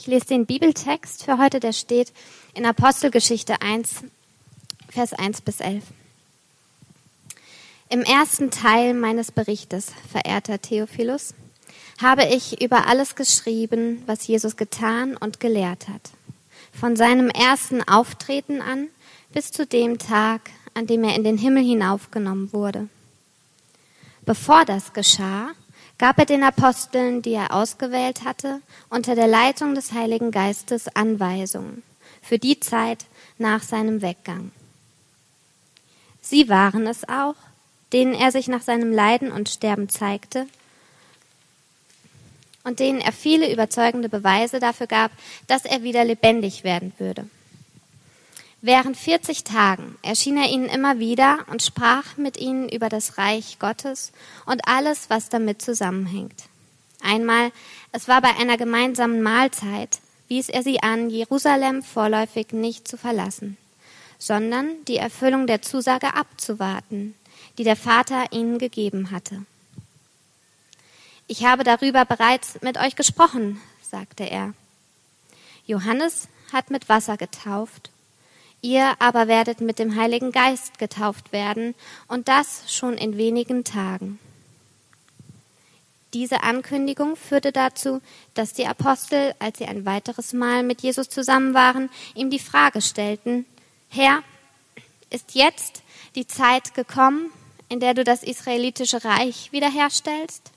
Ich lese den Bibeltext für heute, der steht in Apostelgeschichte 1, Vers 1 bis 11. Im ersten Teil meines Berichtes, verehrter Theophilus, habe ich über alles geschrieben, was Jesus getan und gelehrt hat. Von seinem ersten Auftreten an bis zu dem Tag, an dem er in den Himmel hinaufgenommen wurde. Bevor das geschah, gab er den Aposteln, die er ausgewählt hatte, unter der Leitung des Heiligen Geistes Anweisungen für die Zeit nach seinem Weggang. Sie waren es auch, denen er sich nach seinem Leiden und Sterben zeigte und denen er viele überzeugende Beweise dafür gab, dass er wieder lebendig werden würde. Während 40 Tagen erschien er ihnen immer wieder und sprach mit ihnen über das Reich Gottes und alles, was damit zusammenhängt. Einmal, es war bei einer gemeinsamen Mahlzeit, wies er sie an, Jerusalem vorläufig nicht zu verlassen, sondern die Erfüllung der Zusage abzuwarten, die der Vater ihnen gegeben hatte. Ich habe darüber bereits mit euch gesprochen, sagte er. Johannes hat mit Wasser getauft Ihr aber werdet mit dem Heiligen Geist getauft werden, und das schon in wenigen Tagen. Diese Ankündigung führte dazu, dass die Apostel, als sie ein weiteres Mal mit Jesus zusammen waren, ihm die Frage stellten, Herr, ist jetzt die Zeit gekommen, in der du das israelitische Reich wiederherstellst?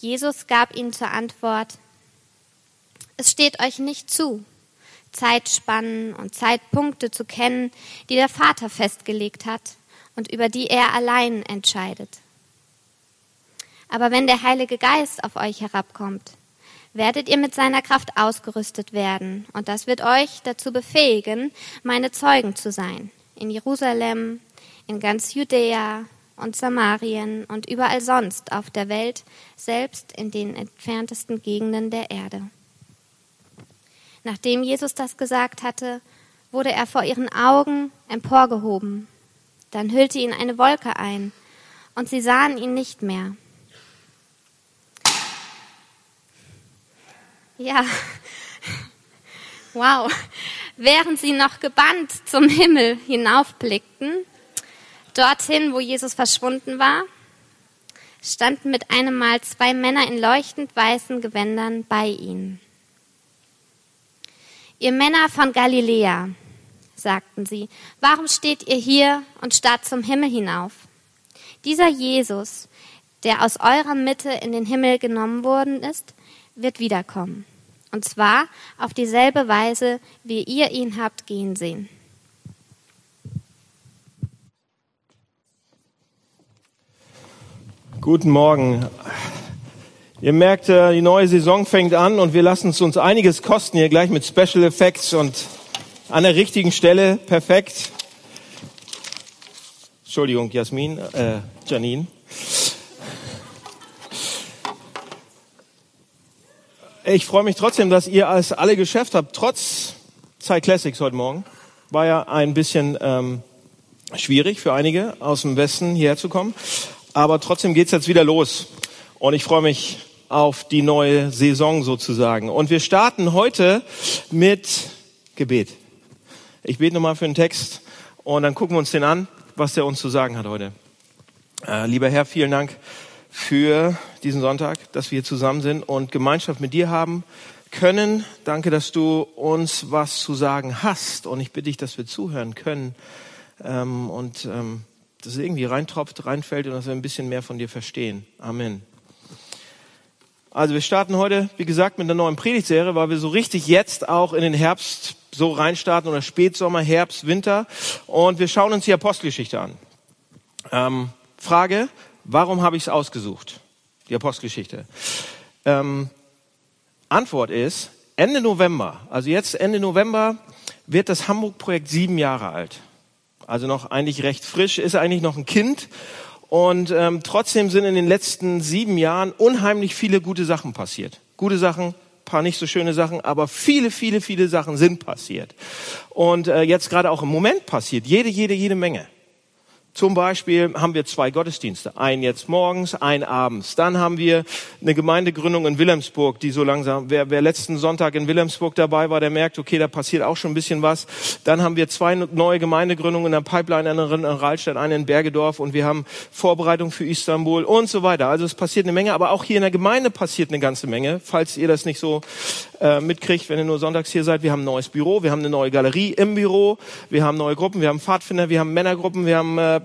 Jesus gab ihnen zur Antwort, es steht euch nicht zu, Zeitspannen und Zeitpunkte zu kennen, die der Vater festgelegt hat und über die er allein entscheidet. Aber wenn der Heilige Geist auf euch herabkommt, werdet ihr mit seiner Kraft ausgerüstet werden, und das wird euch dazu befähigen, meine Zeugen zu sein, in Jerusalem, in ganz Judäa und Samarien und überall sonst auf der Welt, selbst in den entferntesten Gegenden der Erde. Nachdem Jesus das gesagt hatte, wurde er vor ihren Augen emporgehoben. Dann hüllte ihn eine Wolke ein, und sie sahen ihn nicht mehr. Ja, wow. Während sie noch gebannt zum Himmel hinaufblickten, dorthin, wo Jesus verschwunden war, standen mit einem Mal zwei Männer in leuchtend weißen Gewändern bei ihnen. Ihr Männer von Galiläa, sagten sie, warum steht ihr hier und starrt zum Himmel hinauf? Dieser Jesus, der aus eurer Mitte in den Himmel genommen worden ist, wird wiederkommen. Und zwar auf dieselbe Weise, wie ihr ihn habt gehen sehen. Guten Morgen. Ihr merkt, äh, die neue Saison fängt an und wir lassen es uns einiges kosten hier gleich mit Special Effects und an der richtigen Stelle perfekt. Entschuldigung, Jasmin, äh, Janine. Ich freue mich trotzdem, dass ihr es alle geschafft habt, trotz Zeit Classics heute Morgen. War ja ein bisschen ähm, schwierig für einige aus dem Westen hierher zu kommen. Aber trotzdem geht's jetzt wieder los. Und ich freue mich auf die neue Saison sozusagen. Und wir starten heute mit Gebet. Ich bete nochmal für den Text und dann gucken wir uns den an, was der uns zu sagen hat heute. Äh, lieber Herr, vielen Dank für diesen Sonntag, dass wir zusammen sind und Gemeinschaft mit dir haben können. Danke, dass du uns was zu sagen hast und ich bitte dich, dass wir zuhören können ähm, und ähm, dass es irgendwie reintropft, reinfällt und dass wir ein bisschen mehr von dir verstehen. Amen. Also wir starten heute, wie gesagt, mit einer neuen Predigtserie, weil wir so richtig jetzt auch in den Herbst so reinstarten oder Spätsommer, Herbst, Winter. Und wir schauen uns die Apostelgeschichte an. Ähm, Frage, warum habe ich es ausgesucht? Die Apostelgeschichte. Ähm, Antwort ist, Ende November, also jetzt Ende November, wird das Hamburg-Projekt sieben Jahre alt. Also noch eigentlich recht frisch, ist eigentlich noch ein Kind. Und ähm, trotzdem sind in den letzten sieben Jahren unheimlich viele gute Sachen passiert. Gute Sachen, paar nicht so schöne Sachen, aber viele, viele, viele Sachen sind passiert. Und äh, jetzt gerade auch im Moment passiert. Jede, jede, jede Menge. Zum Beispiel haben wir zwei Gottesdienste. Einen jetzt morgens, einen abends. Dann haben wir eine Gemeindegründung in Wilhelmsburg, die so langsam, wer, wer letzten Sonntag in Wilhelmsburg dabei war, der merkt, okay, da passiert auch schon ein bisschen was. Dann haben wir zwei neue Gemeindegründungen in der Pipeline, eine in Rahlstedt, eine in Bergedorf und wir haben Vorbereitung für Istanbul und so weiter. Also es passiert eine Menge, aber auch hier in der Gemeinde passiert eine ganze Menge, falls ihr das nicht so äh, mitkriegt, wenn ihr nur sonntags hier seid. Wir haben ein neues Büro, wir haben eine neue Galerie im Büro, wir haben neue Gruppen, wir haben Pfadfinder, wir haben Männergruppen, wir haben äh,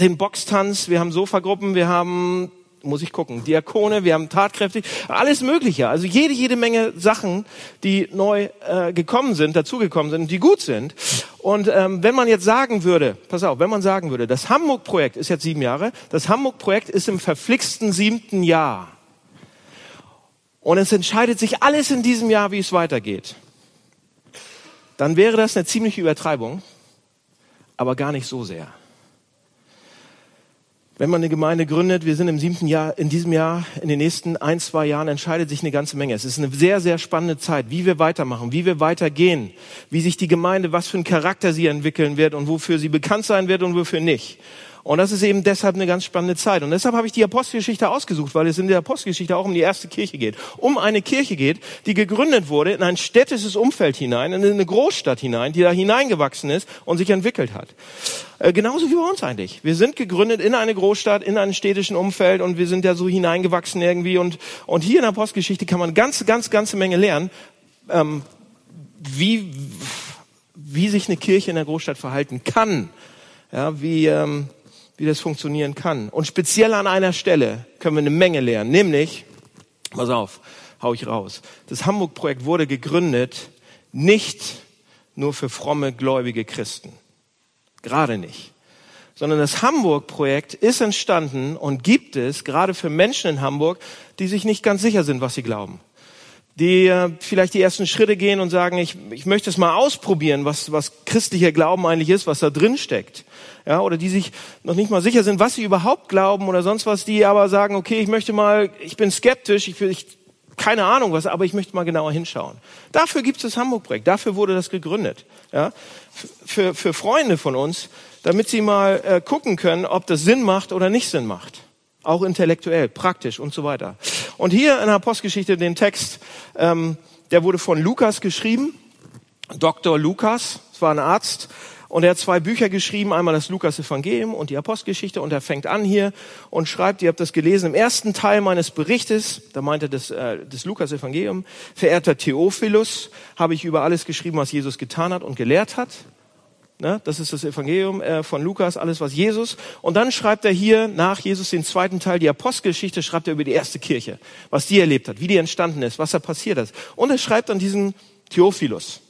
den Boxtanz, wir haben Sofagruppen, wir haben muss ich gucken, Diakone, wir haben tatkräftig, alles Mögliche. Also jede, jede Menge Sachen, die neu äh, gekommen sind, dazugekommen sind, die gut sind. Und ähm, wenn man jetzt sagen würde, pass auf, wenn man sagen würde, das Hamburg-Projekt ist jetzt sieben Jahre, das Hamburg-Projekt ist im verflixten siebten Jahr. Und es entscheidet sich alles in diesem Jahr, wie es weitergeht. Dann wäre das eine ziemliche Übertreibung, aber gar nicht so sehr wenn man eine Gemeinde gründet, wir sind im siebten Jahr, in diesem Jahr, in den nächsten ein, zwei Jahren entscheidet sich eine ganze Menge. Es ist eine sehr, sehr spannende Zeit, wie wir weitermachen, wie wir weitergehen, wie sich die Gemeinde, was für einen Charakter sie entwickeln wird und wofür sie bekannt sein wird und wofür nicht. Und das ist eben deshalb eine ganz spannende Zeit. Und deshalb habe ich die Apostelgeschichte ausgesucht, weil es in der Apostelgeschichte auch um die erste Kirche geht. Um eine Kirche geht, die gegründet wurde in ein städtisches Umfeld hinein, in eine Großstadt hinein, die da hineingewachsen ist und sich entwickelt hat. Äh, genauso wie bei uns eigentlich. Wir sind gegründet in eine Großstadt, in einem städtischen Umfeld und wir sind ja so hineingewachsen irgendwie. Und, und hier in der Apostelgeschichte kann man ganz, ganz, ganze Menge lernen, ähm, wie, wie sich eine Kirche in der Großstadt verhalten kann. Ja, wie, ähm, wie das funktionieren kann. Und speziell an einer Stelle können wir eine Menge lernen, nämlich, pass auf, hau ich raus. Das Hamburg-Projekt wurde gegründet nicht nur für fromme, gläubige Christen. Gerade nicht. Sondern das Hamburg-Projekt ist entstanden und gibt es gerade für Menschen in Hamburg, die sich nicht ganz sicher sind, was sie glauben die äh, vielleicht die ersten Schritte gehen und sagen, ich, ich möchte es mal ausprobieren, was, was christlicher Glauben eigentlich ist, was da drin steckt. Ja, oder die sich noch nicht mal sicher sind, was sie überhaupt glauben oder sonst was, die aber sagen, okay, ich möchte mal, ich bin skeptisch, ich, ich keine Ahnung was, aber ich möchte mal genauer hinschauen. Dafür gibt es das Hamburg-Projekt, dafür wurde das gegründet. Ja, für, für Freunde von uns, damit sie mal äh, gucken können, ob das Sinn macht oder nicht Sinn macht. Auch intellektuell, praktisch und so weiter. Und hier in der Postgeschichte den Text, ähm, der wurde von Lukas geschrieben. Dr. Lukas, es war ein Arzt, und er hat zwei Bücher geschrieben, einmal das Lukas-Evangelium und die Apostelgeschichte. Und er fängt an hier und schreibt, ihr habt das gelesen, im ersten Teil meines Berichtes, da meint er das, äh, das Lukas-Evangelium, verehrter Theophilus, habe ich über alles geschrieben, was Jesus getan hat und gelehrt hat. Ne? Das ist das Evangelium äh, von Lukas, alles was Jesus. Und dann schreibt er hier nach Jesus den zweiten Teil, die Apostelgeschichte, schreibt er über die erste Kirche, was die erlebt hat, wie die entstanden ist, was da passiert ist. Und er schreibt dann diesen Theophilus,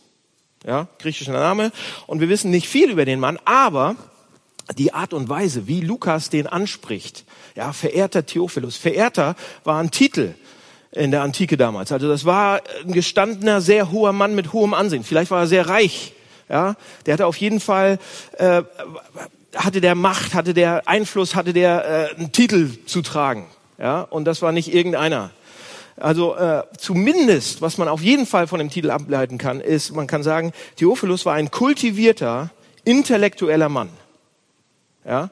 ja, griechischer Name. Und wir wissen nicht viel über den Mann, aber die Art und Weise, wie Lukas den anspricht, ja, verehrter Theophilus. Verehrter war ein Titel in der Antike damals. Also das war ein gestandener, sehr hoher Mann mit hohem Ansehen. Vielleicht war er sehr reich ja, der hatte auf jeden Fall äh, hatte der Macht, hatte der Einfluss, hatte der äh, einen Titel zu tragen. Ja, und das war nicht irgendeiner. Also äh, zumindest, was man auf jeden Fall von dem Titel ableiten kann, ist, man kann sagen, Theophilus war ein kultivierter, intellektueller Mann. Ja,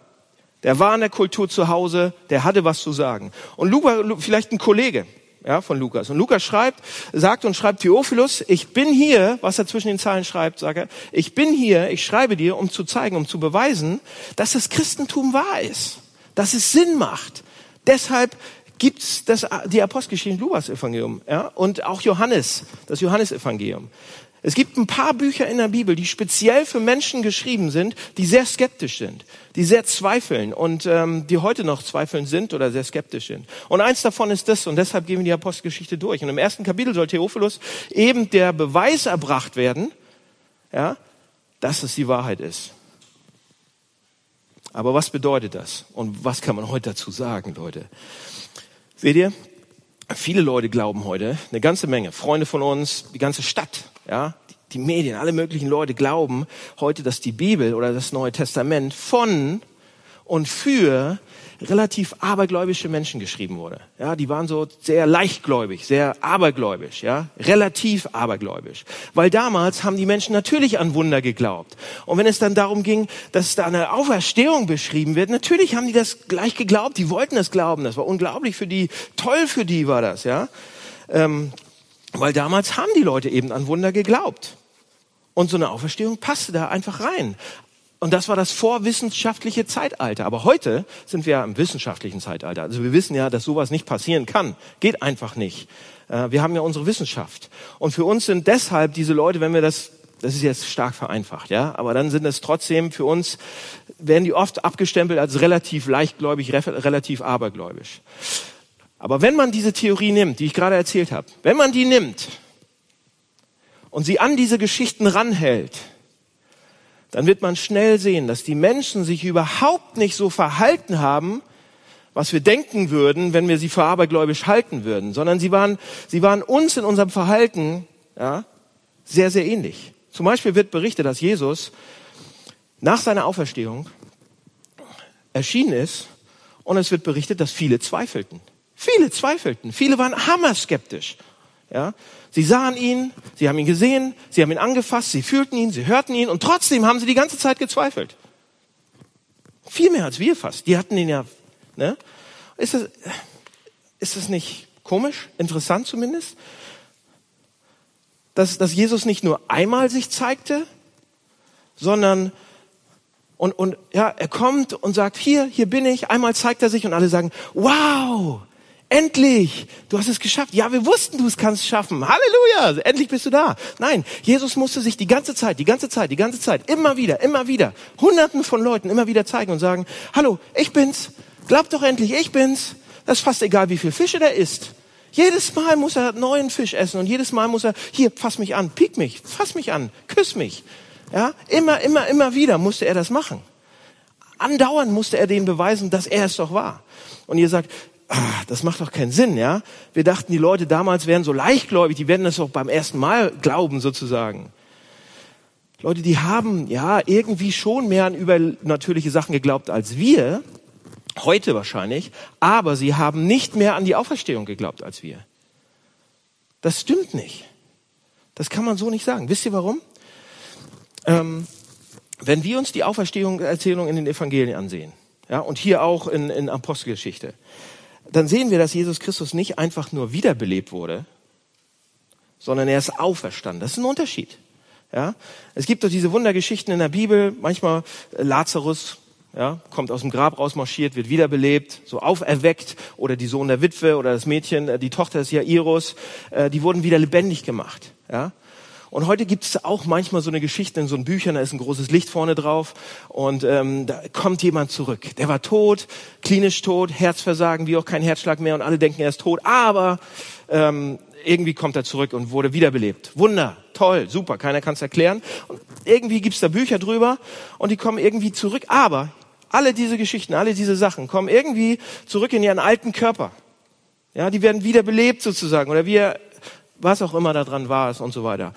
der war in der Kultur zu Hause, der hatte was zu sagen. Und Luca, vielleicht ein Kollege, ja, von Lukas. Und Lukas schreibt, sagt und schreibt Theophilus, ich bin hier, was er zwischen den Zeilen schreibt, sagt er, ich bin hier, ich schreibe dir, um zu zeigen, um zu beweisen, dass das Christentum wahr ist, dass es Sinn macht. Deshalb gibt's das, die Apostelgeschichte Lukas Evangelium, ja, und auch Johannes, das Johannesevangelium. Es gibt ein paar Bücher in der Bibel, die speziell für Menschen geschrieben sind, die sehr skeptisch sind, die sehr zweifeln und ähm, die heute noch zweifeln sind oder sehr skeptisch sind. Und eins davon ist das, und deshalb gehen wir die Apostelgeschichte durch. Und im ersten Kapitel soll Theophilus eben der Beweis erbracht werden, ja, dass es die Wahrheit ist. Aber was bedeutet das? Und was kann man heute dazu sagen, Leute? Seht ihr? Viele Leute glauben heute, eine ganze Menge, Freunde von uns, die ganze Stadt ja, die Medien, alle möglichen Leute glauben heute, dass die Bibel oder das Neue Testament von und für relativ abergläubische Menschen geschrieben wurde. Ja, die waren so sehr leichtgläubig, sehr abergläubisch, ja, relativ abergläubisch. Weil damals haben die Menschen natürlich an Wunder geglaubt. Und wenn es dann darum ging, dass da eine Auferstehung beschrieben wird, natürlich haben die das gleich geglaubt, die wollten es glauben. Das war unglaublich für die, toll für die war das, ja. Ähm, weil damals haben die Leute eben an Wunder geglaubt. Und so eine Auferstehung passte da einfach rein. Und das war das vorwissenschaftliche Zeitalter. Aber heute sind wir ja im wissenschaftlichen Zeitalter. Also wir wissen ja, dass sowas nicht passieren kann. Geht einfach nicht. Äh, wir haben ja unsere Wissenschaft. Und für uns sind deshalb diese Leute, wenn wir das, das ist jetzt stark vereinfacht, ja, aber dann sind es trotzdem für uns, werden die oft abgestempelt als relativ leichtgläubig, relativ abergläubisch. Aber wenn man diese Theorie nimmt, die ich gerade erzählt habe, wenn man die nimmt und sie an diese Geschichten ranhält, dann wird man schnell sehen, dass die Menschen sich überhaupt nicht so verhalten haben, was wir denken würden, wenn wir sie für abergläubisch halten würden, sondern sie waren, sie waren uns in unserem Verhalten ja, sehr, sehr ähnlich. Zum Beispiel wird berichtet, dass Jesus nach seiner Auferstehung erschienen ist und es wird berichtet, dass viele zweifelten. Viele zweifelten. Viele waren hammerskeptisch. Ja, sie sahen ihn, sie haben ihn gesehen, sie haben ihn angefasst, sie fühlten ihn, sie hörten ihn und trotzdem haben sie die ganze Zeit gezweifelt. Viel mehr als wir fast. Die hatten ihn ja, ne? Ist das, ist das nicht komisch? Interessant zumindest? Dass, dass Jesus nicht nur einmal sich zeigte, sondern und, und ja, er kommt und sagt, hier, hier bin ich. Einmal zeigt er sich und alle sagen, wow, Endlich, du hast es geschafft. Ja, wir wussten, du es kannst schaffen. Halleluja, endlich bist du da. Nein, Jesus musste sich die ganze Zeit, die ganze Zeit, die ganze Zeit, immer wieder, immer wieder, hunderten von Leuten immer wieder zeigen und sagen, hallo, ich bin's. Glaub doch endlich, ich bin's. Das ist fast egal, wie viel Fische der isst. Jedes Mal muss er neuen Fisch essen und jedes Mal muss er, hier, fass mich an, piek mich, fass mich an, küss mich. Ja, immer, immer, immer wieder musste er das machen. Andauernd musste er denen beweisen, dass er es doch war. Und ihr sagt, ah, das macht doch keinen Sinn, ja? Wir dachten, die Leute damals wären so leichtgläubig, die werden das doch beim ersten Mal glauben, sozusagen. Leute, die haben ja irgendwie schon mehr an übernatürliche Sachen geglaubt als wir, heute wahrscheinlich, aber sie haben nicht mehr an die Auferstehung geglaubt als wir. Das stimmt nicht. Das kann man so nicht sagen. Wisst ihr warum? Ähm, wenn wir uns die Auferstehungserzählung in den Evangelien ansehen, ja, und hier auch in, in Apostelgeschichte, dann sehen wir, dass Jesus Christus nicht einfach nur wiederbelebt wurde, sondern er ist auferstanden. Das ist ein Unterschied. Ja, es gibt doch diese Wundergeschichten in der Bibel. Manchmal äh, Lazarus ja, kommt aus dem Grab rausmarschiert, wird wiederbelebt, so auferweckt, oder die Sohn der Witwe oder das Mädchen, äh, die Tochter des Jairus, äh, die wurden wieder lebendig gemacht. Ja, und heute gibt es auch manchmal so eine Geschichte in so einem Büchern, da ist ein großes Licht vorne drauf und ähm, da kommt jemand zurück. Der war tot, klinisch tot, Herzversagen, wie auch kein Herzschlag mehr und alle denken, er ist tot, aber ähm, irgendwie kommt er zurück und wurde wiederbelebt. Wunder, toll, super, keiner kann es erklären. Und irgendwie gibt's da Bücher drüber und die kommen irgendwie zurück, aber alle diese Geschichten, alle diese Sachen kommen irgendwie zurück in ihren alten Körper. Ja, die werden wiederbelebt sozusagen oder wir was auch immer da dran war und so weiter.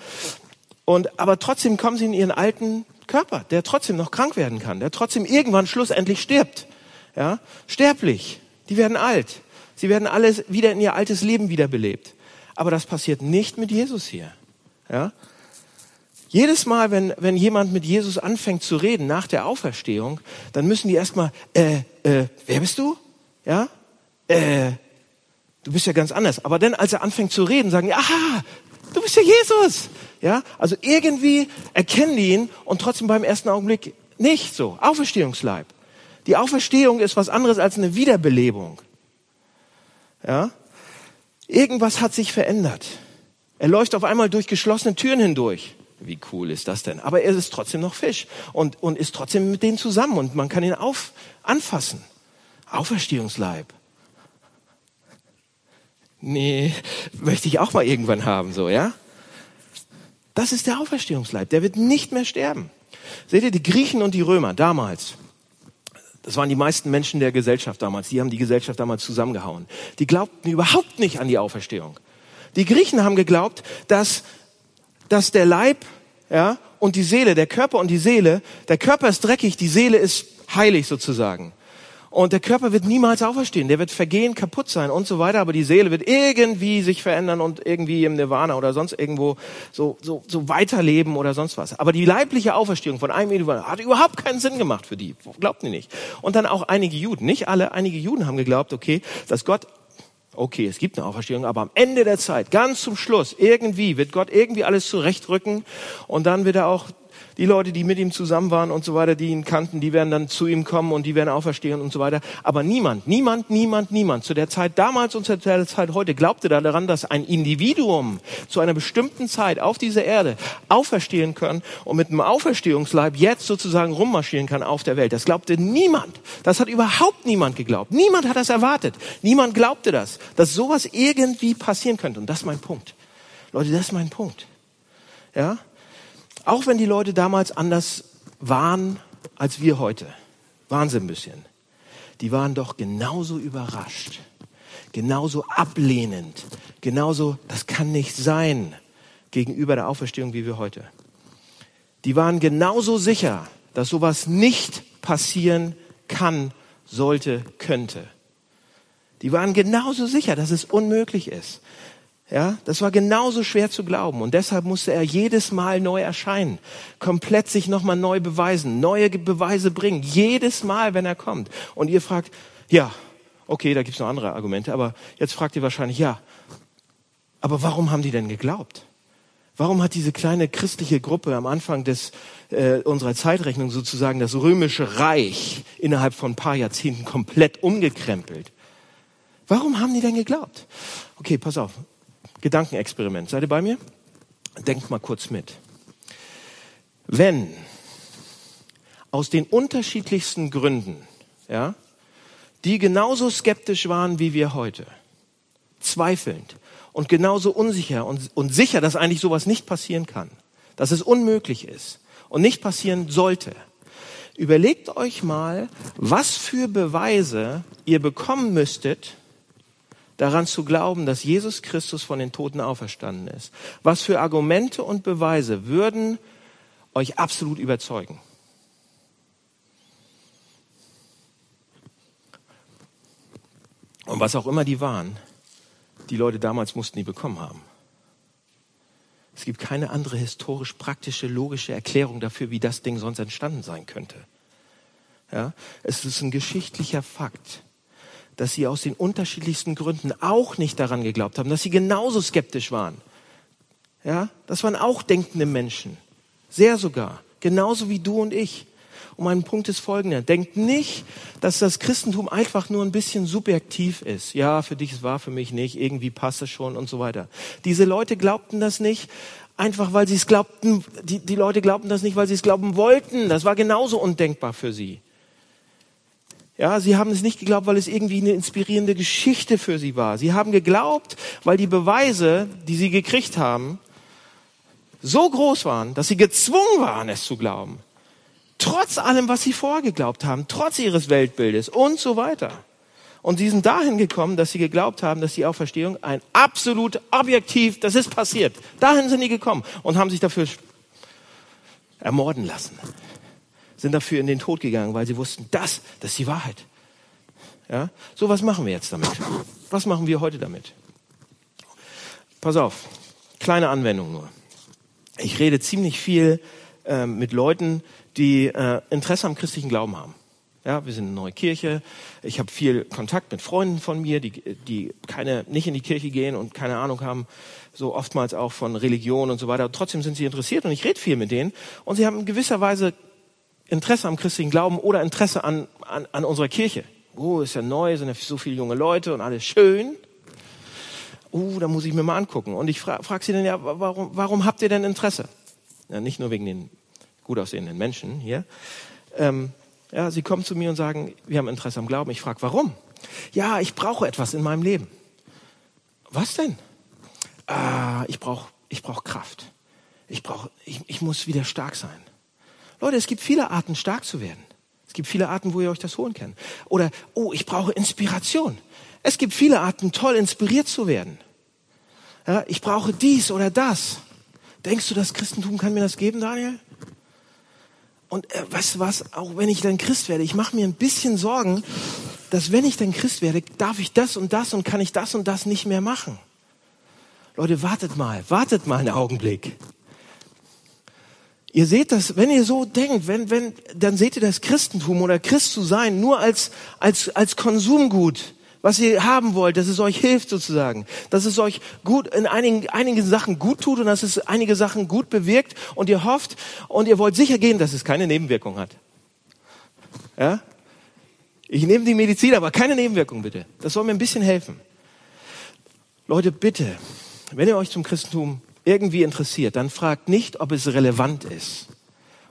Und, aber trotzdem kommen sie in ihren alten Körper, der trotzdem noch krank werden kann, der trotzdem irgendwann schlussendlich stirbt. Ja, sterblich. Die werden alt. Sie werden alles wieder in ihr altes Leben wiederbelebt. Aber das passiert nicht mit Jesus hier. Ja? Jedes Mal, wenn, wenn jemand mit Jesus anfängt zu reden nach der Auferstehung, dann müssen die erstmal, äh, äh, wer bist du? Ja? Äh, du bist ja ganz anders. Aber dann, als er anfängt zu reden, sagen die, aha, du bist ja Jesus. Ja, also irgendwie erkennen die ihn und trotzdem beim ersten Augenblick nicht so. Auferstehungsleib. Die Auferstehung ist was anderes als eine Wiederbelebung. Ja, irgendwas hat sich verändert. Er läuft auf einmal durch geschlossene Türen hindurch. Wie cool ist das denn? Aber er ist trotzdem noch Fisch und, und ist trotzdem mit denen zusammen und man kann ihn auf, anfassen. Auferstehungsleib nee, möchte ich auch mal irgendwann haben, so, ja? Das ist der Auferstehungsleib. Der wird nicht mehr sterben. Seht ihr, die Griechen und die Römer damals, das waren die meisten Menschen der Gesellschaft damals, die haben die Gesellschaft damals zusammengehauen. Die glaubten überhaupt nicht an die Auferstehung. Die Griechen haben geglaubt, dass, dass der Leib, ja, und die Seele, der Körper und die Seele, der Körper ist dreckig, die Seele ist heilig sozusagen. Und der Körper wird niemals auferstehen, der wird vergehen, kaputt sein und so weiter, aber die Seele wird irgendwie sich verändern und irgendwie im Nirvana oder sonst irgendwo so, so, so weiterleben oder sonst was. Aber die leibliche Auferstehung von einem Individuum hat überhaupt keinen Sinn gemacht für die. Glaubten die nicht. Und dann auch einige Juden, nicht alle, einige Juden haben geglaubt, okay, dass Gott okay, es gibt eine Auferstehung, aber am Ende der Zeit, ganz zum Schluss, irgendwie wird Gott irgendwie alles zurechtrücken und dann wird er auch die Leute, die mit ihm zusammen waren und so weiter, die ihn kannten, die werden dann zu ihm kommen und die werden auferstehen und so weiter. Aber niemand, niemand, niemand, niemand zu der Zeit damals und zu der Zeit heute glaubte daran, dass ein Individuum zu einer bestimmten Zeit auf dieser Erde auferstehen kann und mit einem Auferstehungsleib jetzt sozusagen rummarschieren kann auf der Welt. Das glaubte niemand. Das hat überhaupt niemand geglaubt. Niemand hat das erwartet. Niemand glaubte das, dass sowas irgendwie passieren könnte. Und das ist mein Punkt. Leute, das ist mein Punkt. Ja? Auch wenn die Leute damals anders waren als wir heute. Wahnsinn ein bisschen. Die waren doch genauso überrascht, genauso ablehnend, genauso, das kann nicht sein, gegenüber der Auferstehung wie wir heute. Die waren genauso sicher, dass sowas nicht passieren kann, sollte, könnte. Die waren genauso sicher, dass es unmöglich ist. Ja, das war genauso schwer zu glauben und deshalb musste er jedes Mal neu erscheinen, komplett sich nochmal neu beweisen, neue Beweise bringen, jedes Mal, wenn er kommt. Und ihr fragt, ja, okay, da gibt's noch andere Argumente, aber jetzt fragt ihr wahrscheinlich, ja, aber warum haben die denn geglaubt? Warum hat diese kleine christliche Gruppe am Anfang des, äh, unserer Zeitrechnung sozusagen das römische Reich innerhalb von ein paar Jahrzehnten komplett umgekrempelt? Warum haben die denn geglaubt? Okay, pass auf. Gedankenexperiment. Seid ihr bei mir? Denkt mal kurz mit. Wenn aus den unterschiedlichsten Gründen, ja, die genauso skeptisch waren wie wir heute, zweifelnd und genauso unsicher und, und sicher, dass eigentlich sowas nicht passieren kann, dass es unmöglich ist und nicht passieren sollte, überlegt euch mal, was für Beweise ihr bekommen müsstet, daran zu glauben, dass Jesus Christus von den Toten auferstanden ist? Was für Argumente und Beweise würden euch absolut überzeugen? Und was auch immer die waren, die Leute damals mussten die bekommen haben. Es gibt keine andere historisch praktische, logische Erklärung dafür, wie das Ding sonst entstanden sein könnte. Ja, es ist ein geschichtlicher Fakt dass sie aus den unterschiedlichsten Gründen auch nicht daran geglaubt haben, dass sie genauso skeptisch waren. Ja, das waren auch denkende Menschen. Sehr sogar. Genauso wie du und ich. Und mein Punkt ist folgender. Denkt nicht, dass das Christentum einfach nur ein bisschen subjektiv ist. Ja, für dich es war, für mich nicht. Irgendwie passt es schon und so weiter. Diese Leute glaubten das nicht, einfach weil sie es glaubten. Die, die Leute glaubten das nicht, weil sie es glauben wollten. Das war genauso undenkbar für sie. Ja, sie haben es nicht geglaubt, weil es irgendwie eine inspirierende Geschichte für sie war. Sie haben geglaubt, weil die Beweise, die sie gekriegt haben, so groß waren, dass sie gezwungen waren, es zu glauben. Trotz allem, was sie vorgeglaubt haben, trotz ihres Weltbildes und so weiter. Und sie sind dahin gekommen, dass sie geglaubt haben, dass die Auferstehung ein absolut objektiv, das ist passiert. Dahin sind die gekommen und haben sich dafür ermorden lassen sind dafür in den Tod gegangen, weil sie wussten, das, das ist die Wahrheit. Ja? So, was machen wir jetzt damit? Was machen wir heute damit? Pass auf, kleine Anwendung nur. Ich rede ziemlich viel äh, mit Leuten, die äh, Interesse am christlichen Glauben haben. Ja, wir sind eine neue Kirche. Ich habe viel Kontakt mit Freunden von mir, die, die keine, nicht in die Kirche gehen und keine Ahnung haben, so oftmals auch von Religion und so weiter. Trotzdem sind sie interessiert und ich rede viel mit denen. Und sie haben in gewisser Weise Interesse am christlichen Glauben oder Interesse an, an, an unserer Kirche. Oh, ist ja neu, sind ja so viele junge Leute und alles schön. Oh, da muss ich mir mal angucken. Und ich frage frag sie dann ja, warum, warum habt ihr denn Interesse? Ja, nicht nur wegen den gut aussehenden Menschen hier. Ähm, ja, sie kommen zu mir und sagen, wir haben Interesse am Glauben. Ich frage, warum? Ja, ich brauche etwas in meinem Leben. Was denn? Ah, ich brauche ich brauch Kraft. Ich, brauch, ich, ich muss wieder stark sein. Leute, es gibt viele Arten, stark zu werden. Es gibt viele Arten, wo ihr euch das holen könnt. Oder, oh, ich brauche Inspiration. Es gibt viele Arten, toll inspiriert zu werden. Ja, ich brauche dies oder das. Denkst du, das Christentum kann mir das geben, Daniel? Und äh, weißt du was, auch wenn ich dann Christ werde, ich mache mir ein bisschen Sorgen, dass wenn ich dann Christ werde, darf ich das und das und kann ich das und das nicht mehr machen. Leute, wartet mal, wartet mal einen Augenblick. Ihr seht das, wenn ihr so denkt, wenn, wenn, dann seht ihr das Christentum oder Christ zu sein nur als, als, als Konsumgut, was ihr haben wollt, dass es euch hilft sozusagen, dass es euch gut in einigen, einigen Sachen gut tut und dass es einige Sachen gut bewirkt und ihr hofft und ihr wollt sicher gehen, dass es keine Nebenwirkung hat. Ja? Ich nehme die Medizin, aber keine Nebenwirkung bitte. Das soll mir ein bisschen helfen. Leute, bitte, wenn ihr euch zum Christentum irgendwie interessiert, dann fragt nicht, ob es relevant ist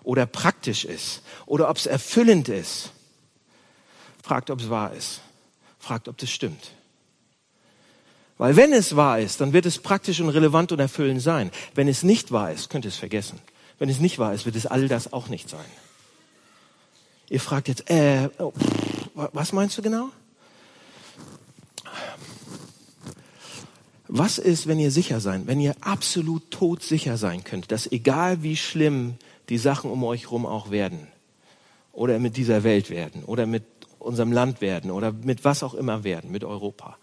oder praktisch ist oder ob es erfüllend ist. Fragt, ob es wahr ist. Fragt, ob das stimmt. Weil wenn es wahr ist, dann wird es praktisch und relevant und erfüllend sein. Wenn es nicht wahr ist, könnt ihr es vergessen. Wenn es nicht wahr ist, wird es all das auch nicht sein. Ihr fragt jetzt, äh, oh, was meinst du genau? Was ist, wenn ihr sicher sein, wenn ihr absolut todsicher sein könnt, dass egal wie schlimm die Sachen um euch herum auch werden, oder mit dieser Welt werden, oder mit unserem Land werden, oder mit was auch immer werden, mit Europa.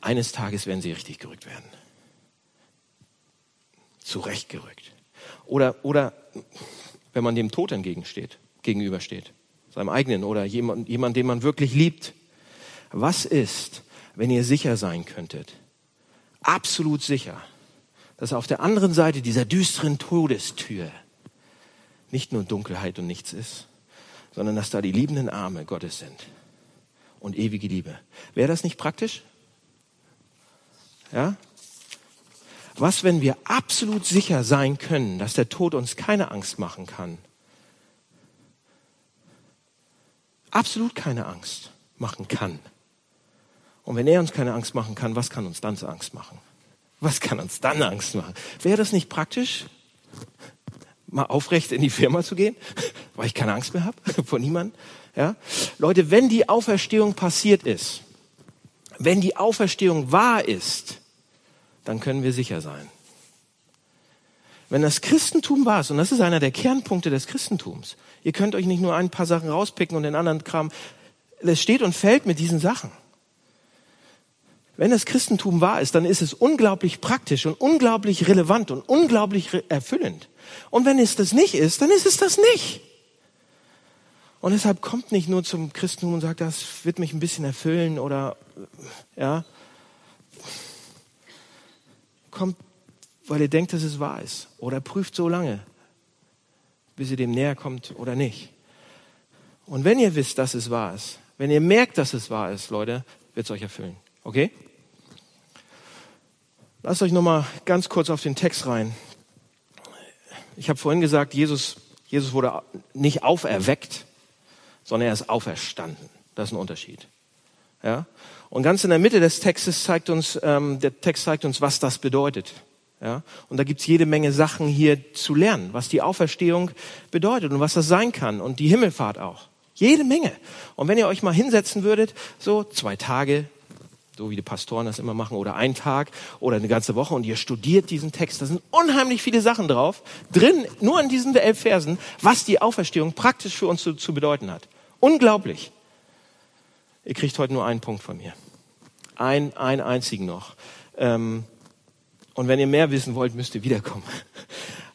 Eines Tages werden sie richtig gerückt werden. Zurechtgerückt. Oder, oder, wenn man dem Tod entgegensteht, gegenübersteht, seinem eigenen oder jemand, jemand, den man wirklich liebt. Was ist, wenn ihr sicher sein könntet, absolut sicher, dass auf der anderen Seite dieser düsteren Todestür nicht nur Dunkelheit und nichts ist, sondern dass da die liebenden Arme Gottes sind und ewige Liebe. Wäre das nicht praktisch? Ja? Was, wenn wir absolut sicher sein können, dass der Tod uns keine Angst machen kann? Absolut keine Angst machen kann. Und wenn er uns keine Angst machen kann, was kann uns dann Angst machen? Was kann uns dann Angst machen? Wäre das nicht praktisch, mal aufrecht in die Firma zu gehen, weil ich keine Angst mehr habe vor niemandem? Ja? Leute, wenn die Auferstehung passiert ist, wenn die Auferstehung wahr ist, dann können wir sicher sein. Wenn das Christentum wahr ist, und das ist einer der Kernpunkte des Christentums, ihr könnt euch nicht nur ein paar Sachen rauspicken und den anderen Kram, es steht und fällt mit diesen Sachen. Wenn das Christentum wahr ist, dann ist es unglaublich praktisch und unglaublich relevant und unglaublich erfüllend. Und wenn es das nicht ist, dann ist es das nicht. Und deshalb kommt nicht nur zum Christentum und sagt, das wird mich ein bisschen erfüllen oder, ja, kommt, weil ihr denkt, dass es wahr ist. Oder prüft so lange, bis ihr dem näher kommt oder nicht. Und wenn ihr wisst, dass es wahr ist, wenn ihr merkt, dass es wahr ist, Leute, wird es euch erfüllen. Okay? Lasst euch nochmal ganz kurz auf den Text rein. Ich habe vorhin gesagt, Jesus, Jesus wurde nicht auferweckt, sondern er ist auferstanden. Das ist ein Unterschied. Ja? Und ganz in der Mitte des Textes zeigt uns, ähm, der Text zeigt uns, was das bedeutet. Ja? Und da gibt's jede Menge Sachen hier zu lernen, was die Auferstehung bedeutet und was das sein kann und die Himmelfahrt auch. Jede Menge. Und wenn ihr euch mal hinsetzen würdet, so zwei Tage, so wie die Pastoren das immer machen, oder ein Tag oder eine ganze Woche und ihr studiert diesen Text, da sind unheimlich viele Sachen drauf, drin, nur in diesen elf Versen, was die Auferstehung praktisch für uns zu, zu bedeuten hat. Unglaublich. Ihr kriegt heute nur einen Punkt von mir. Ein, einen einzigen noch. Ähm, und wenn ihr mehr wissen wollt, müsst ihr wiederkommen.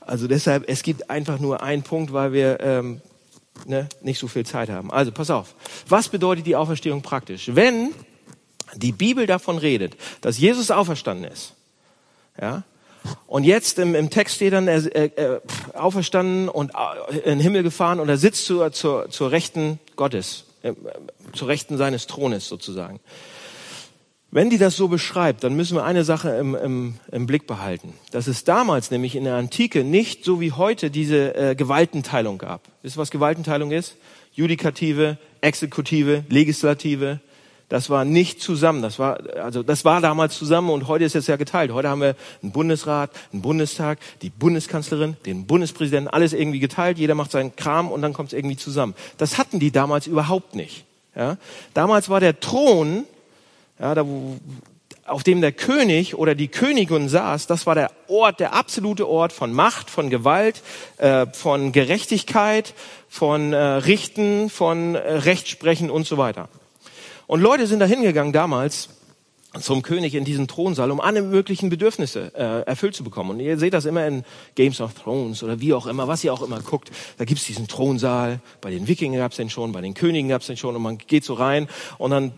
Also deshalb, es gibt einfach nur einen Punkt, weil wir ähm, ne, nicht so viel Zeit haben. Also pass auf. Was bedeutet die Auferstehung praktisch? Wenn die Bibel davon redet, dass Jesus auferstanden ist, ja, und jetzt im, im Text steht dann, er, er auferstanden und äh, in den Himmel gefahren und er sitzt zur, zur, zur Rechten Gottes, äh, zur Rechten seines Thrones sozusagen. Wenn die das so beschreibt, dann müssen wir eine Sache im, im, im Blick behalten. Dass es damals nämlich in der Antike nicht so wie heute diese äh, Gewaltenteilung gab. Wisst ihr, was Gewaltenteilung ist? Judikative, Exekutive, Legislative. Das war nicht zusammen. Das war, also das war damals zusammen und heute ist es ja geteilt. Heute haben wir einen Bundesrat, einen Bundestag, die Bundeskanzlerin, den Bundespräsidenten, alles irgendwie geteilt. Jeder macht seinen Kram und dann kommt es irgendwie zusammen. Das hatten die damals überhaupt nicht. Ja? Damals war der Thron ja, da wo auf dem der König oder die Königin saß, das war der Ort, der absolute Ort von Macht, von Gewalt, äh, von Gerechtigkeit, von äh, Richten, von äh, Rechtsprechen und so weiter. Und Leute sind da hingegangen damals zum König in diesen Thronsaal, um alle möglichen Bedürfnisse äh, erfüllt zu bekommen. Und ihr seht das immer in Games of Thrones oder wie auch immer, was ihr auch immer guckt. Da gibt's diesen Thronsaal, bei den Wikingern gab's den schon, bei den Königen gab's den schon und man geht so rein und dann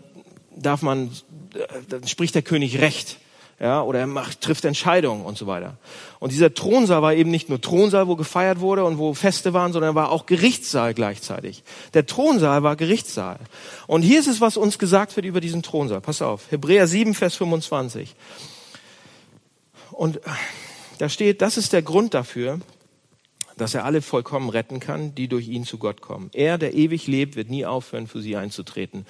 darf man, äh, dann spricht der König Recht ja, oder er macht, trifft Entscheidungen und so weiter. Und dieser Thronsaal war eben nicht nur Thronsaal, wo gefeiert wurde und wo Feste waren, sondern war auch Gerichtssaal gleichzeitig. Der Thronsaal war Gerichtssaal. Und hier ist es, was uns gesagt wird über diesen Thronsaal. Pass auf, Hebräer 7, Vers 25. Und da steht, das ist der Grund dafür, dass er alle vollkommen retten kann, die durch ihn zu Gott kommen. Er, der ewig lebt, wird nie aufhören, für sie einzutreten.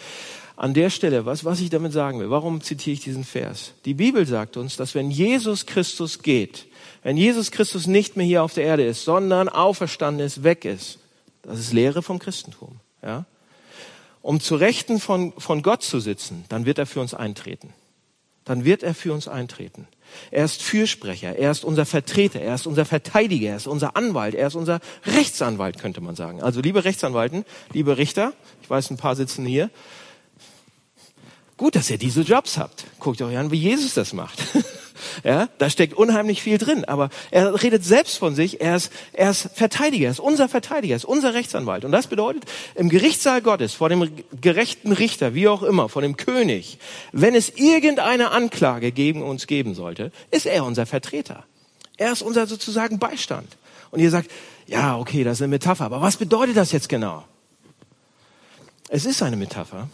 An der Stelle, was, was ich damit sagen will, warum zitiere ich diesen Vers? Die Bibel sagt uns, dass wenn Jesus Christus geht, wenn Jesus Christus nicht mehr hier auf der Erde ist, sondern auferstanden ist, weg ist, das ist Lehre vom Christentum, ja? Um zu Rechten von, von Gott zu sitzen, dann wird er für uns eintreten. Dann wird er für uns eintreten. Er ist Fürsprecher, er ist unser Vertreter, er ist unser Verteidiger, er ist unser Anwalt, er ist unser Rechtsanwalt, könnte man sagen. Also liebe Rechtsanwalten, liebe Richter, ich weiß, ein paar sitzen hier, Gut, dass ihr diese Jobs habt. Guckt euch an, wie Jesus das macht. ja, da steckt unheimlich viel drin. Aber er redet selbst von sich. Er ist, er ist Verteidiger, er ist unser Verteidiger, er ist unser Rechtsanwalt. Und das bedeutet, im Gerichtssaal Gottes, vor dem gerechten Richter, wie auch immer, vor dem König, wenn es irgendeine Anklage gegen uns geben sollte, ist er unser Vertreter. Er ist unser sozusagen Beistand. Und ihr sagt, ja, okay, das ist eine Metapher. Aber was bedeutet das jetzt genau? Es ist eine Metapher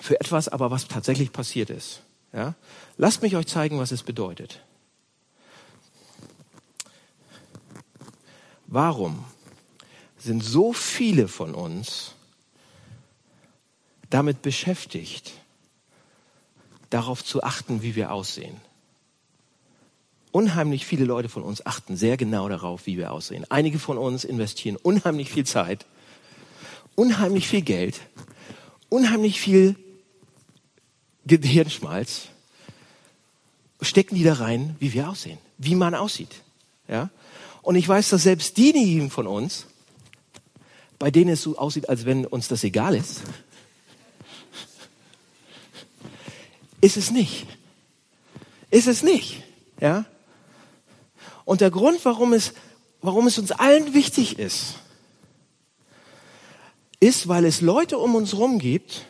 für etwas aber, was tatsächlich passiert ist. Ja? Lasst mich euch zeigen, was es bedeutet. Warum sind so viele von uns damit beschäftigt, darauf zu achten, wie wir aussehen? Unheimlich viele Leute von uns achten sehr genau darauf, wie wir aussehen. Einige von uns investieren unheimlich viel Zeit, unheimlich viel Geld, unheimlich viel Gehirnschmalz stecken die da rein, wie wir aussehen, wie man aussieht. Ja? Und ich weiß, dass selbst diejenigen von uns, bei denen es so aussieht, als wenn uns das egal ist, ist es nicht. Ist es nicht. Ja? Und der Grund, warum es, warum es uns allen wichtig ist, ist, weil es Leute um uns herum gibt,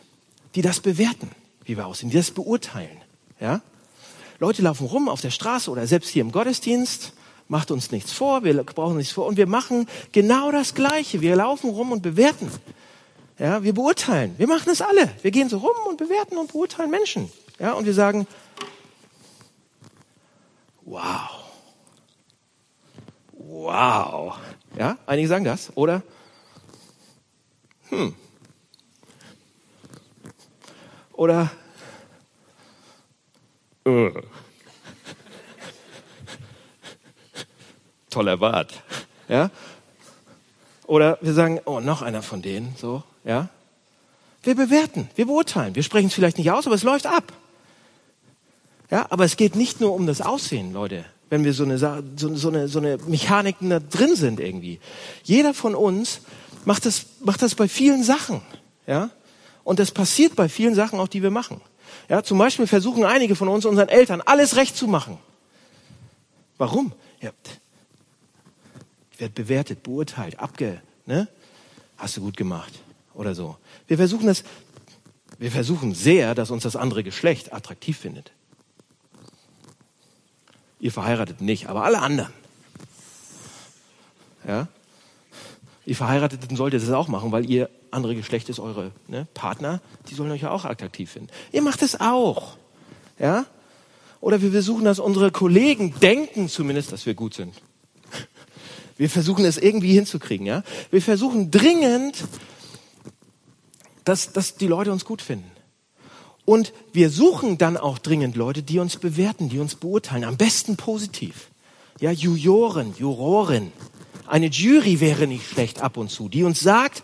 die das bewerten wie wir aussehen, die das beurteilen. Ja? Leute laufen rum auf der Straße oder selbst hier im Gottesdienst, macht uns nichts vor, wir brauchen nichts vor und wir machen genau das Gleiche. Wir laufen rum und bewerten. Ja, wir beurteilen. Wir machen es alle. Wir gehen so rum und bewerten und beurteilen Menschen. Ja, und wir sagen, wow. Wow. Ja, einige sagen das, oder? Hm. Oder äh. toller Bart. Ja? Oder wir sagen, oh, noch einer von denen, so, ja? Wir bewerten, wir beurteilen. Wir sprechen es vielleicht nicht aus, aber es läuft ab. Ja, aber es geht nicht nur um das Aussehen, Leute, wenn wir so eine, so, so eine, so eine Mechanik da drin sind irgendwie. Jeder von uns macht das, macht das bei vielen Sachen, ja? Und das passiert bei vielen Sachen auch, die wir machen. Ja, zum Beispiel versuchen einige von uns unseren Eltern alles recht zu machen. Warum? Ja, wird bewertet, beurteilt, abge, ne? Hast du gut gemacht oder so. Wir versuchen das, wir versuchen sehr, dass uns das andere Geschlecht attraktiv findet. Ihr verheiratet nicht, aber alle anderen. Ja? Ihr Verheirateten solltet es auch machen, weil ihr andere Geschlecht ist eure ne, Partner, die sollen euch ja auch attraktiv finden. Ihr macht es auch. Ja? Oder wir versuchen, dass unsere Kollegen denken zumindest, dass wir gut sind. Wir versuchen es irgendwie hinzukriegen, ja? Wir versuchen dringend, dass, dass die Leute uns gut finden. Und wir suchen dann auch dringend Leute, die uns bewerten, die uns beurteilen. Am besten positiv. Ja, Juroren, Juroren. Eine Jury wäre nicht schlecht ab und zu, die uns sagt,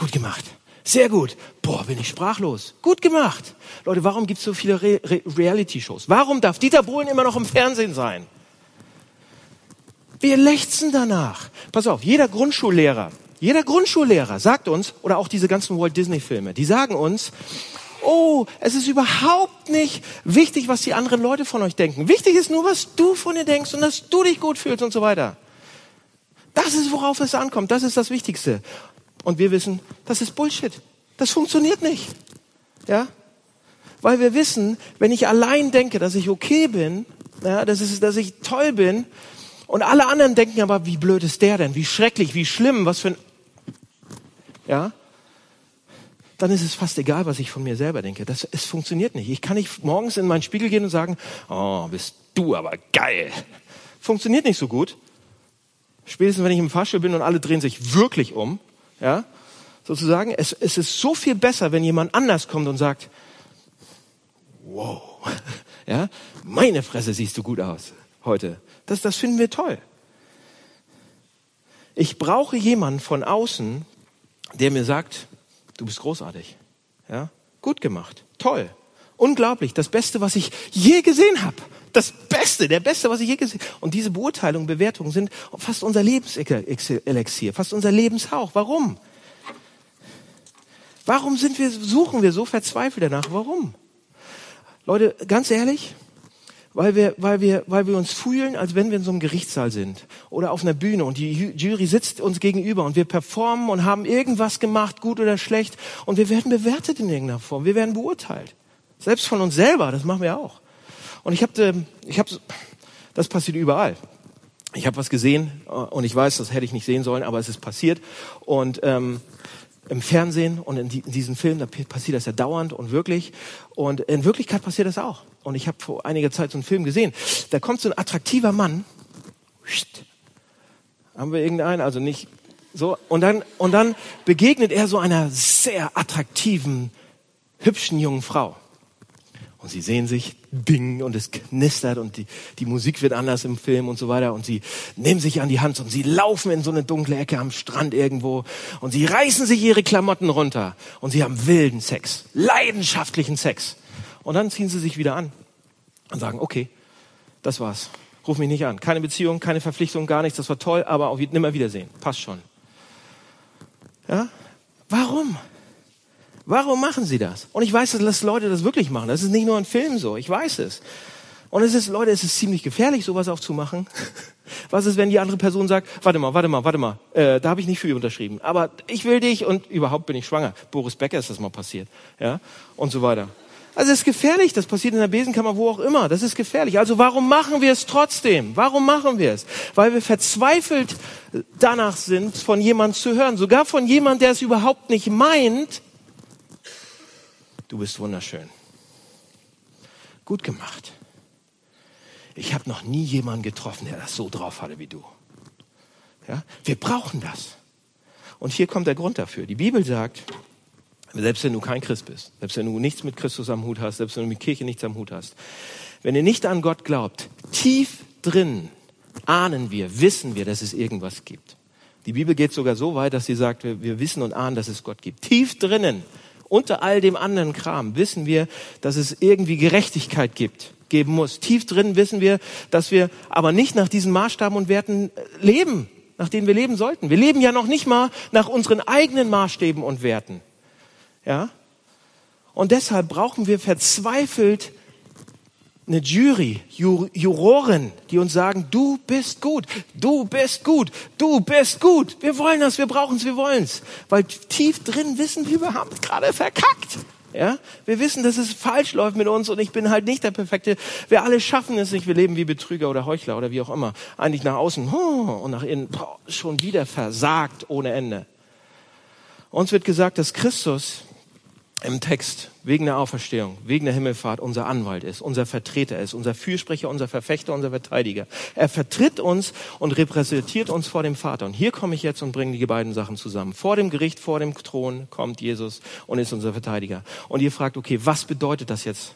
Gut gemacht. Sehr gut. Boah, bin ich sprachlos. Gut gemacht. Leute, warum gibt es so viele Re Re Reality-Shows? Warum darf Dieter Bohlen immer noch im Fernsehen sein? Wir lechzen danach. Pass auf, jeder Grundschullehrer, jeder Grundschullehrer sagt uns, oder auch diese ganzen Walt Disney-Filme, die sagen uns, oh, es ist überhaupt nicht wichtig, was die anderen Leute von euch denken. Wichtig ist nur, was du von dir denkst und dass du dich gut fühlst und so weiter. Das ist, worauf es ankommt. Das ist das Wichtigste. Und wir wissen, das ist Bullshit. Das funktioniert nicht. Ja? Weil wir wissen, wenn ich allein denke, dass ich okay bin, ja, dass, ist, dass ich toll bin, und alle anderen denken aber, wie blöd ist der denn? Wie schrecklich, wie schlimm, was für ein, ja? Dann ist es fast egal, was ich von mir selber denke. Das, es funktioniert nicht. Ich kann nicht morgens in meinen Spiegel gehen und sagen, oh, bist du aber geil. Funktioniert nicht so gut. Spätestens, wenn ich im Fahrstuhl bin und alle drehen sich wirklich um, ja, sozusagen, es, es ist so viel besser, wenn jemand anders kommt und sagt, wow, ja, meine Fresse siehst du gut aus heute. Das, das finden wir toll. Ich brauche jemanden von außen, der mir sagt, du bist großartig. Ja? Gut gemacht. Toll. Unglaublich. Das Beste, was ich je gesehen habe. Das Beste, der Beste, was ich je gesehen habe. Und diese Beurteilungen, Bewertungen sind fast unser Lebenselixier, fast unser Lebenshauch. Warum? Warum sind wir, suchen wir so verzweifelt danach? Warum? Leute, ganz ehrlich, weil wir, weil wir, weil wir uns fühlen, als wenn wir in so einem Gerichtssaal sind oder auf einer Bühne und die Jury sitzt uns gegenüber und wir performen und haben irgendwas gemacht, gut oder schlecht und wir werden bewertet in irgendeiner Form, wir werden beurteilt. Selbst von uns selber, das machen wir auch. Und ich habe, ähm, ich habe, das passiert überall. Ich habe was gesehen äh, und ich weiß, das hätte ich nicht sehen sollen, aber es ist passiert und ähm, im Fernsehen und in, die, in diesen Filmen, da passiert das ja dauernd und wirklich. Und in Wirklichkeit passiert das auch. Und ich habe vor einiger Zeit so einen Film gesehen. Da kommt so ein attraktiver Mann. Haben wir irgendeinen? Also nicht so. Und dann, und dann begegnet er so einer sehr attraktiven, hübschen jungen Frau. Und sie sehen sich, ding, und es knistert und die, die Musik wird anders im Film und so weiter. Und sie nehmen sich an die Hand und sie laufen in so eine dunkle Ecke am Strand irgendwo und sie reißen sich ihre Klamotten runter und sie haben wilden Sex, leidenschaftlichen Sex. Und dann ziehen sie sich wieder an und sagen, okay, das war's. Ruf mich nicht an. Keine Beziehung, keine Verpflichtung, gar nichts. Das war toll, aber auf nimmer Wiedersehen. Passt schon. Ja? Warum? Warum machen sie das? Und ich weiß, dass Leute das wirklich machen. Das ist nicht nur ein Film so. Ich weiß es. Und es ist, Leute, es ist ziemlich gefährlich, sowas auch zu machen. Was ist, wenn die andere Person sagt, warte mal, warte mal, warte mal, äh, da habe ich nicht für unterschrieben, aber ich will dich und überhaupt bin ich schwanger. Boris Becker ist das mal passiert, ja, und so weiter. Also es ist gefährlich, das passiert in der Besenkammer, wo auch immer. Das ist gefährlich. Also warum machen wir es trotzdem? Warum machen wir es? Weil wir verzweifelt danach sind, von jemand zu hören, sogar von jemand, der es überhaupt nicht meint, du bist wunderschön. Gut gemacht. Ich habe noch nie jemanden getroffen, der das so drauf hatte wie du. Ja? Wir brauchen das. Und hier kommt der Grund dafür. Die Bibel sagt, selbst wenn du kein Christ bist, selbst wenn du nichts mit Christus am Hut hast, selbst wenn du mit Kirche nichts am Hut hast, wenn ihr nicht an Gott glaubt, tief drin ahnen wir, wissen wir, dass es irgendwas gibt. Die Bibel geht sogar so weit, dass sie sagt, wir, wir wissen und ahnen, dass es Gott gibt. Tief drinnen unter all dem anderen Kram wissen wir, dass es irgendwie Gerechtigkeit gibt, geben muss. Tief drin wissen wir, dass wir aber nicht nach diesen Maßstaben und Werten äh, leben, nach denen wir leben sollten. Wir leben ja noch nicht mal nach unseren eigenen Maßstäben und Werten. Ja? Und deshalb brauchen wir verzweifelt eine Jury, Juroren, die uns sagen, du bist gut, du bist gut, du bist gut. Wir wollen das, wir brauchen es, wir wollen es. Weil tief drin wissen wir, wir haben gerade verkackt. Ja, wir wissen, dass es falsch läuft mit uns und ich bin halt nicht der Perfekte. Wir alle schaffen es nicht. Wir leben wie Betrüger oder Heuchler oder wie auch immer. Eigentlich nach außen und nach innen schon wieder versagt ohne Ende. Uns wird gesagt, dass Christus im Text wegen der Auferstehung, wegen der Himmelfahrt unser Anwalt ist, unser Vertreter ist, unser Fürsprecher, unser Verfechter, unser Verteidiger. Er vertritt uns und repräsentiert uns vor dem Vater. Und hier komme ich jetzt und bringe die beiden Sachen zusammen. Vor dem Gericht, vor dem Thron kommt Jesus und ist unser Verteidiger. Und ihr fragt, okay, was bedeutet das jetzt?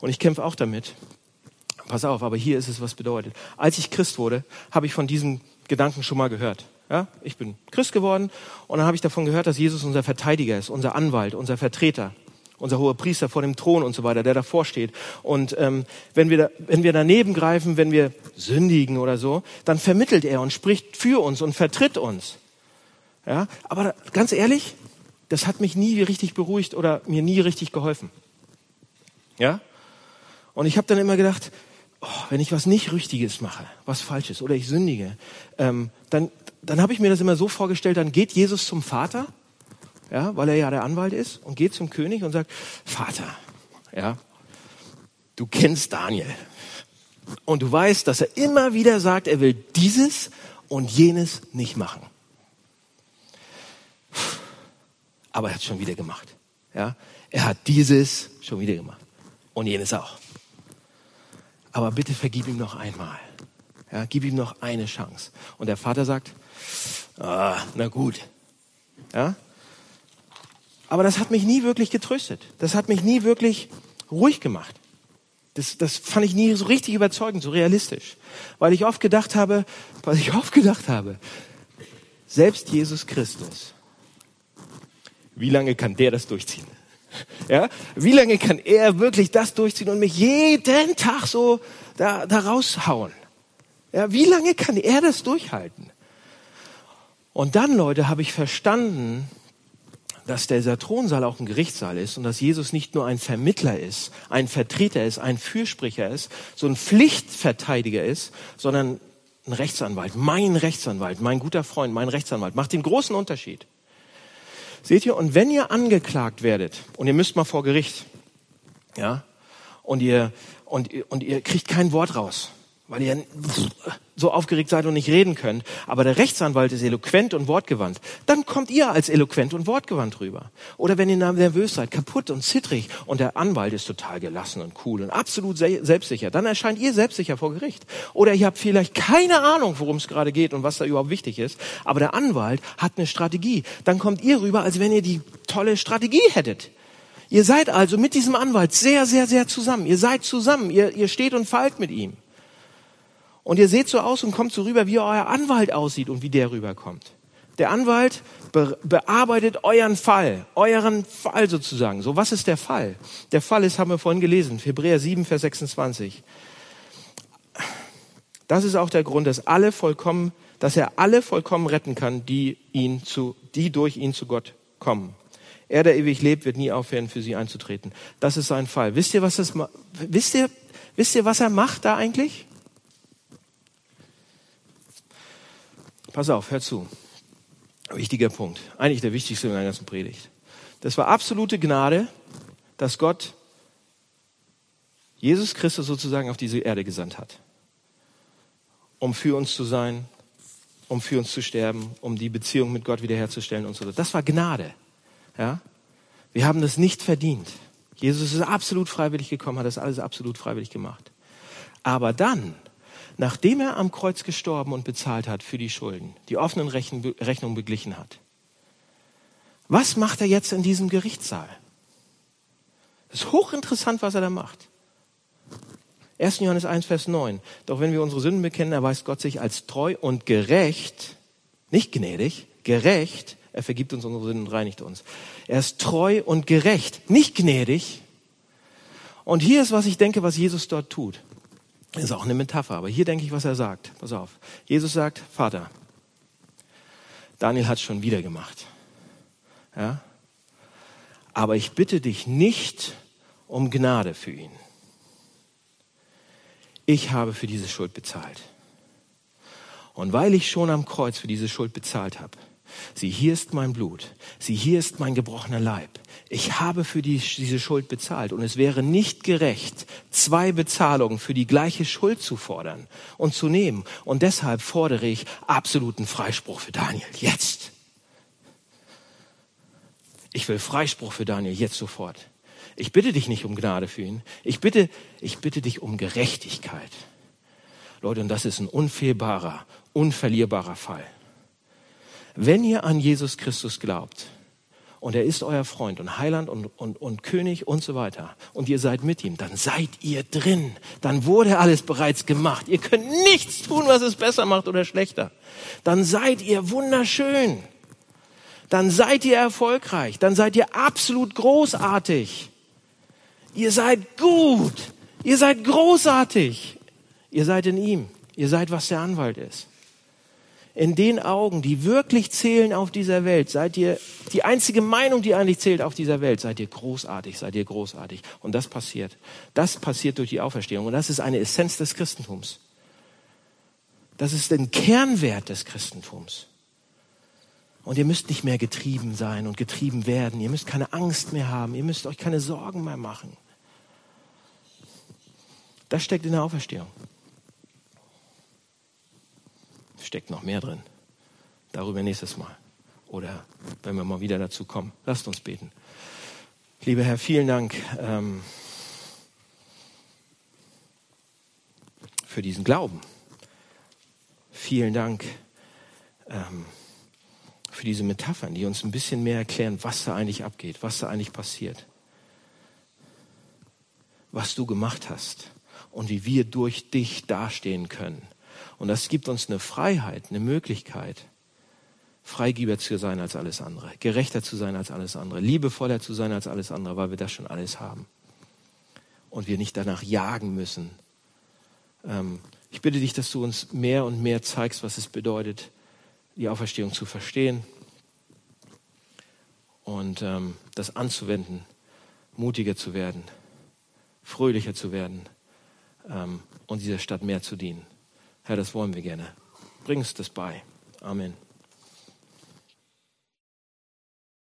Und ich kämpfe auch damit. Pass auf, aber hier ist es, was bedeutet. Als ich Christ wurde, habe ich von diesem Gedanken schon mal gehört. Ja, ich bin Christ geworden und dann habe ich davon gehört, dass Jesus unser Verteidiger ist, unser Anwalt, unser Vertreter, unser hoher Priester vor dem Thron und so weiter, der davor steht. Und ähm, wenn, wir da, wenn wir daneben greifen, wenn wir sündigen oder so, dann vermittelt er und spricht für uns und vertritt uns. Ja, aber ganz ehrlich, das hat mich nie richtig beruhigt oder mir nie richtig geholfen. Ja? Und ich habe dann immer gedacht, wenn ich was nicht Richtiges mache, was Falsches oder ich sündige, ähm, dann, dann habe ich mir das immer so vorgestellt, dann geht Jesus zum Vater, ja, weil er ja der Anwalt ist, und geht zum König und sagt, Vater, ja, du kennst Daniel. Und du weißt, dass er immer wieder sagt, er will dieses und jenes nicht machen. Aber er hat es schon wieder gemacht. Ja? Er hat dieses schon wieder gemacht. Und jenes auch. Aber bitte vergib ihm noch einmal. Ja, gib ihm noch eine Chance. Und der Vater sagt, ah, na gut. Ja? Aber das hat mich nie wirklich getröstet. Das hat mich nie wirklich ruhig gemacht. Das, das fand ich nie so richtig überzeugend, so realistisch. Weil ich oft gedacht habe, weil ich oft gedacht habe, selbst Jesus Christus wie lange kann der das durchziehen? Ja, wie lange kann er wirklich das durchziehen und mich jeden Tag so da, da raushauen? Ja, wie lange kann er das durchhalten? Und dann, Leute, habe ich verstanden, dass dieser Thronsaal auch ein Gerichtssaal ist und dass Jesus nicht nur ein Vermittler ist, ein Vertreter ist, ein Fürsprecher ist, so ein Pflichtverteidiger ist, sondern ein Rechtsanwalt, mein Rechtsanwalt, mein guter Freund, mein Rechtsanwalt, macht den großen Unterschied. Seht ihr, und wenn ihr angeklagt werdet, und ihr müsst mal vor Gericht, ja, und ihr, und, und ihr kriegt kein Wort raus, weil ihr so aufgeregt seid und nicht reden könnt, aber der Rechtsanwalt ist eloquent und wortgewandt, dann kommt ihr als eloquent und wortgewandt rüber. Oder wenn ihr nervös seid, kaputt und zittrig und der Anwalt ist total gelassen und cool und absolut selbstsicher, dann erscheint ihr selbstsicher vor Gericht. Oder ihr habt vielleicht keine Ahnung, worum es gerade geht und was da überhaupt wichtig ist, aber der Anwalt hat eine Strategie. Dann kommt ihr rüber, als wenn ihr die tolle Strategie hättet. Ihr seid also mit diesem Anwalt sehr, sehr, sehr zusammen. Ihr seid zusammen. Ihr, ihr steht und fallt mit ihm. Und ihr seht so aus und kommt so rüber, wie euer Anwalt aussieht und wie der rüberkommt. Der Anwalt be bearbeitet euren Fall, euren Fall sozusagen. So, was ist der Fall? Der Fall ist, haben wir vorhin gelesen, Hebräer 7, Vers 26. Das ist auch der Grund, dass alle vollkommen, dass er alle vollkommen retten kann, die ihn zu, die durch ihn zu Gott kommen. Er, der ewig lebt, wird nie aufhören, für sie einzutreten. Das ist sein Fall. Wisst ihr, was das, wisst ihr, wisst ihr, was er macht da eigentlich? Pass auf, hör zu. Wichtiger Punkt. Eigentlich der wichtigste in der ganzen Predigt. Das war absolute Gnade, dass Gott Jesus Christus sozusagen auf diese Erde gesandt hat. Um für uns zu sein, um für uns zu sterben, um die Beziehung mit Gott wiederherzustellen und so weiter. Das war Gnade. Ja? Wir haben das nicht verdient. Jesus ist absolut freiwillig gekommen, hat das alles absolut freiwillig gemacht. Aber dann nachdem er am Kreuz gestorben und bezahlt hat für die Schulden, die offenen Rechnungen beglichen hat. Was macht er jetzt in diesem Gerichtssaal? Es ist hochinteressant, was er da macht. 1. Johannes 1, Vers 9. Doch wenn wir unsere Sünden bekennen, erweist Gott sich als treu und gerecht, nicht gnädig, gerecht, er vergibt uns unsere Sünden und reinigt uns. Er ist treu und gerecht, nicht gnädig. Und hier ist, was ich denke, was Jesus dort tut. Ist auch eine Metapher, aber hier denke ich, was er sagt. Pass auf. Jesus sagt, Vater, Daniel hat es schon wieder gemacht. Ja? Aber ich bitte dich nicht um Gnade für ihn. Ich habe für diese Schuld bezahlt. Und weil ich schon am Kreuz für diese Schuld bezahlt habe, sieh, hier ist mein Blut, sieh, hier ist mein gebrochener Leib, ich habe für die, diese Schuld bezahlt und es wäre nicht gerecht, zwei Bezahlungen für die gleiche Schuld zu fordern und zu nehmen. Und deshalb fordere ich absoluten Freispruch für Daniel. Jetzt. Ich will Freispruch für Daniel jetzt sofort. Ich bitte dich nicht um Gnade für ihn. Ich bitte, ich bitte dich um Gerechtigkeit. Leute, und das ist ein unfehlbarer, unverlierbarer Fall. Wenn ihr an Jesus Christus glaubt, und er ist euer Freund und Heiland und, und, und König und so weiter und ihr seid mit ihm, dann seid ihr drin. Dann wurde alles bereits gemacht. Ihr könnt nichts tun, was es besser macht oder schlechter. Dann seid ihr wunderschön. Dann seid ihr erfolgreich. Dann seid ihr absolut großartig. Ihr seid gut. Ihr seid großartig. Ihr seid in ihm. Ihr seid, was der Anwalt ist in den Augen, die wirklich zählen auf dieser Welt, seid ihr die einzige Meinung, die eigentlich zählt auf dieser Welt, seid ihr großartig, seid ihr großartig. Und das passiert. Das passiert durch die Auferstehung. Und das ist eine Essenz des Christentums. Das ist ein Kernwert des Christentums. Und ihr müsst nicht mehr getrieben sein und getrieben werden. Ihr müsst keine Angst mehr haben. Ihr müsst euch keine Sorgen mehr machen. Das steckt in der Auferstehung steckt noch mehr drin. Darüber nächstes Mal. Oder wenn wir mal wieder dazu kommen. Lasst uns beten. Lieber Herr, vielen Dank ähm, für diesen Glauben. Vielen Dank ähm, für diese Metaphern, die uns ein bisschen mehr erklären, was da eigentlich abgeht, was da eigentlich passiert. Was du gemacht hast und wie wir durch dich dastehen können und das gibt uns eine Freiheit, eine Möglichkeit, Freigeber zu sein als alles andere, gerechter zu sein als alles andere, liebevoller zu sein als alles andere, weil wir das schon alles haben. Und wir nicht danach jagen müssen. Ähm, ich bitte dich, dass du uns mehr und mehr zeigst, was es bedeutet, die Auferstehung zu verstehen und ähm, das anzuwenden, mutiger zu werden, fröhlicher zu werden ähm, und dieser Stadt mehr zu dienen. Herr, das wollen wir gerne. Bring uns das bei. Amen.